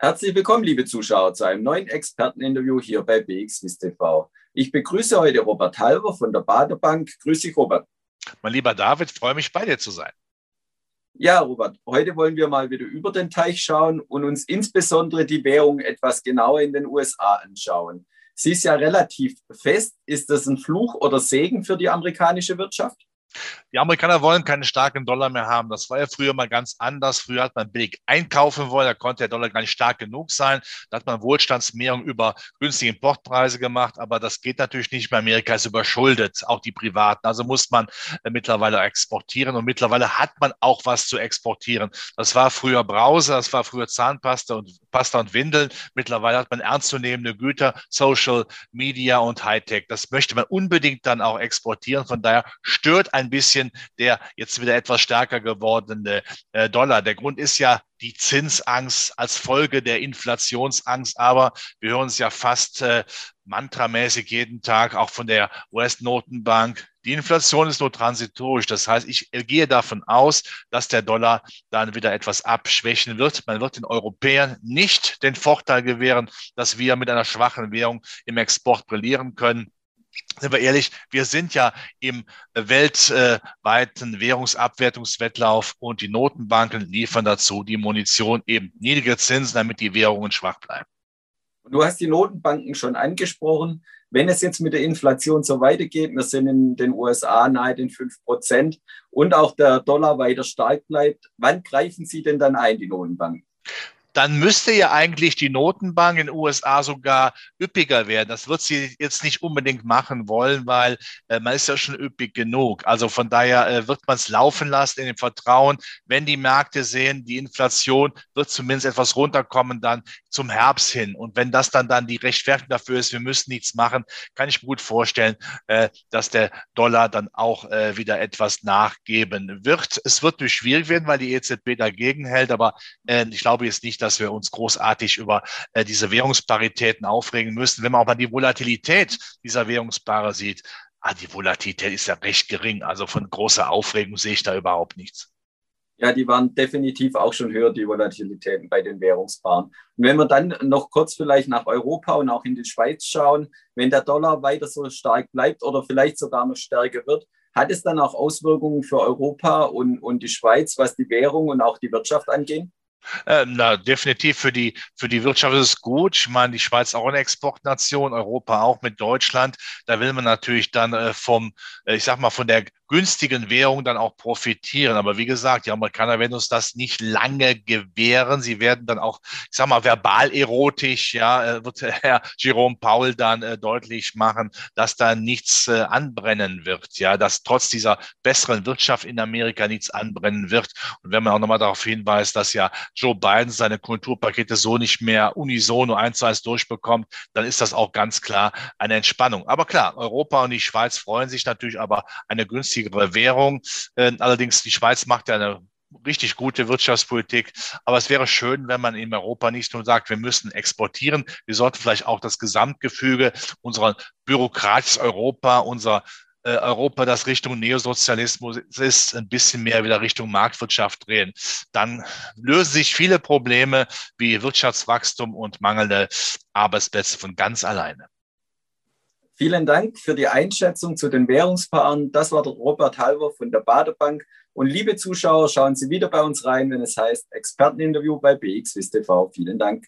Herzlich willkommen, liebe Zuschauer, zu einem neuen Experteninterview hier bei BXWIS TV. Ich begrüße heute Robert Halver von der Baderbank. Grüß dich, Robert. Mein lieber David, freue mich bei dir zu sein. Ja, Robert, heute wollen wir mal wieder über den Teich schauen und uns insbesondere die Währung etwas genauer in den USA anschauen. Sie ist ja relativ fest. Ist das ein Fluch oder Segen für die amerikanische Wirtschaft? Die Amerikaner wollen keinen starken Dollar mehr haben. Das war ja früher mal ganz anders. Früher hat man billig einkaufen wollen, da konnte der Dollar gar nicht stark genug sein. Da hat man Wohlstandsmehrung über günstige Importpreise gemacht, aber das geht natürlich nicht mehr. Amerika ist überschuldet, auch die Privaten. Also muss man äh, mittlerweile exportieren und mittlerweile hat man auch was zu exportieren. Das war früher Brause, das war früher Zahnpasta und Pasta und Windeln. Mittlerweile hat man ernstzunehmende Güter, Social Media und Hightech. Das möchte man unbedingt dann auch exportieren. Von daher stört ein bisschen der jetzt wieder etwas stärker gewordene äh, Dollar. Der Grund ist ja die Zinsangst als Folge der Inflationsangst. Aber wir hören es ja fast äh, mantramäßig jeden Tag, auch von der US-Notenbank. Die Inflation ist nur transitorisch. Das heißt, ich gehe davon aus, dass der Dollar dann wieder etwas abschwächen wird. Man wird den Europäern nicht den Vorteil gewähren, dass wir mit einer schwachen Währung im Export brillieren können sind wir ehrlich, wir sind ja im weltweiten Währungsabwertungswettlauf und die Notenbanken liefern dazu die Munition, eben niedrige Zinsen, damit die Währungen schwach bleiben. Du hast die Notenbanken schon angesprochen. Wenn es jetzt mit der Inflation so weitergeht, wir sind in den USA nahe den 5 Prozent und auch der Dollar weiter stark bleibt, wann greifen Sie denn dann ein, die Notenbanken? Dann müsste ja eigentlich die Notenbank in den USA sogar üppiger werden. Das wird sie jetzt nicht unbedingt machen wollen, weil äh, man ist ja schon üppig genug. Also von daher äh, wird man es laufen lassen in dem Vertrauen, wenn die Märkte sehen, die Inflation wird zumindest etwas runterkommen dann zum Herbst hin. Und wenn das dann dann die Rechtfertigung dafür ist, wir müssen nichts machen, kann ich mir gut vorstellen, äh, dass der Dollar dann auch äh, wieder etwas nachgeben wird. Es wird durch schwierig werden, weil die EZB dagegen hält, aber äh, ich glaube jetzt nicht, dass dass wir uns großartig über äh, diese Währungsparitäten aufregen müssen. Wenn man auch mal die Volatilität dieser Währungspaare sieht, ah, die Volatilität ist ja recht gering. Also von großer Aufregung sehe ich da überhaupt nichts. Ja, die waren definitiv auch schon höher, die Volatilitäten bei den Währungspaaren. Und wenn wir dann noch kurz vielleicht nach Europa und auch in die Schweiz schauen, wenn der Dollar weiter so stark bleibt oder vielleicht sogar noch stärker wird, hat es dann auch Auswirkungen für Europa und, und die Schweiz, was die Währung und auch die Wirtschaft angeht? Äh, na, definitiv für die, für die Wirtschaft ist es gut. Ich meine, die Schweiz ist auch eine Exportnation, Europa auch mit Deutschland. Da will man natürlich dann äh, vom, äh, ich sag mal, von der günstigen Währung dann auch profitieren. Aber wie gesagt, die Amerikaner werden uns das nicht lange gewähren. Sie werden dann auch, ich sag mal, verbal erotisch, ja, äh, wird Herr Jerome Paul dann äh, deutlich machen, dass da nichts äh, anbrennen wird, ja, dass trotz dieser besseren Wirtschaft in Amerika nichts anbrennen wird. Und wenn man auch nochmal darauf hinweist, dass ja Joe Biden seine Kulturpakete so nicht mehr unisono eins zu eins durchbekommt, dann ist das auch ganz klar eine Entspannung. Aber klar, Europa und die Schweiz freuen sich natürlich aber eine günstige günstigere Währung. Äh, allerdings, die Schweiz macht ja eine richtig gute Wirtschaftspolitik. Aber es wäre schön, wenn man in Europa nicht nur sagt, wir müssen exportieren. Wir sollten vielleicht auch das Gesamtgefüge unserer bürokratisches Europa, unser äh, Europa, das Richtung Neosozialismus ist, ein bisschen mehr wieder Richtung Marktwirtschaft drehen. Dann lösen sich viele Probleme wie Wirtschaftswachstum und mangelnde Arbeitsplätze von ganz alleine. Vielen Dank für die Einschätzung zu den Währungspaaren. Das war der Robert Halver von der Badebank. Und liebe Zuschauer, schauen Sie wieder bei uns rein, wenn es heißt Experteninterview bei BXWIST TV. Vielen Dank.